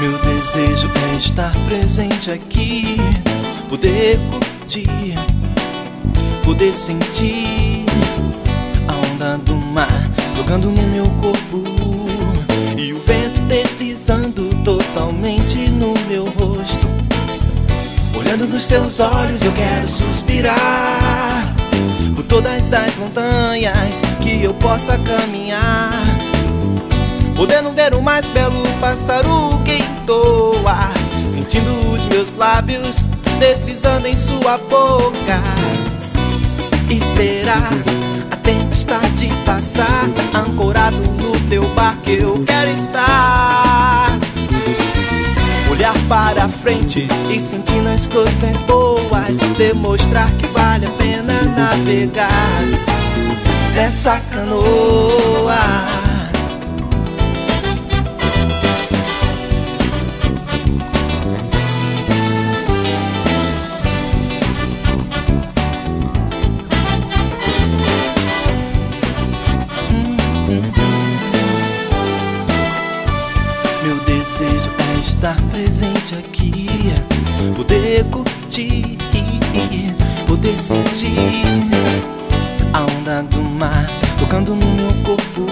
Meu desejo é estar presente aqui, poder curtir, poder sentir mar tocando no meu corpo. E o vento deslizando totalmente no meu rosto. Olhando nos teus olhos, eu quero suspirar. Por todas as montanhas que eu possa caminhar. Podendo ver o mais belo pássaro que entoa. Sentindo os meus lábios deslizando em sua boca. Esperar tempestade passar Ancorado no teu barco eu quero estar. Olhar para frente e sentindo as coisas boas Demonstrar que vale a pena navegar. Nessa canoa estar presente aqui, poder curtir, poder sentir a onda do mar tocando no meu corpo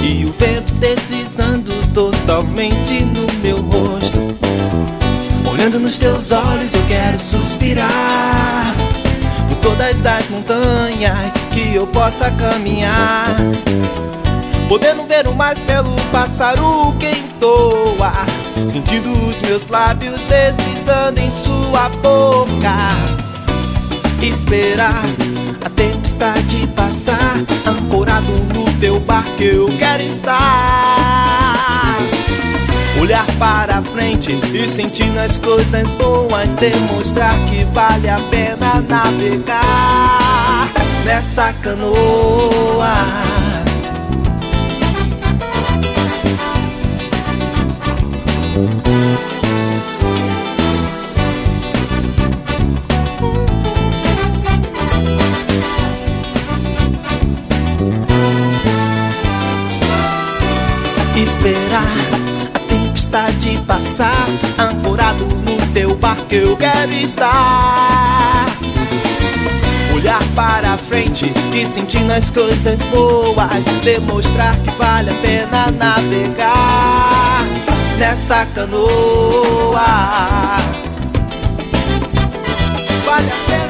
e o vento deslizando totalmente no meu rosto. Olhando nos teus olhos, eu quero suspirar por todas as montanhas que eu possa caminhar. Podendo ver o mais belo pássaro que entoa Sentindo os meus lábios deslizando em sua boca. Esperar a tempestade passar Ancorado no teu barco eu quero estar. Olhar para frente e sentindo as coisas boas Demonstrar que vale a pena navegar Nessa canoa Esperar. A tempestade passar Ancorado no teu barco eu quero estar. Olhar para frente e sentindo as coisas boas Demonstrar que vale a pena navegar Nessa canoa. Vale a pena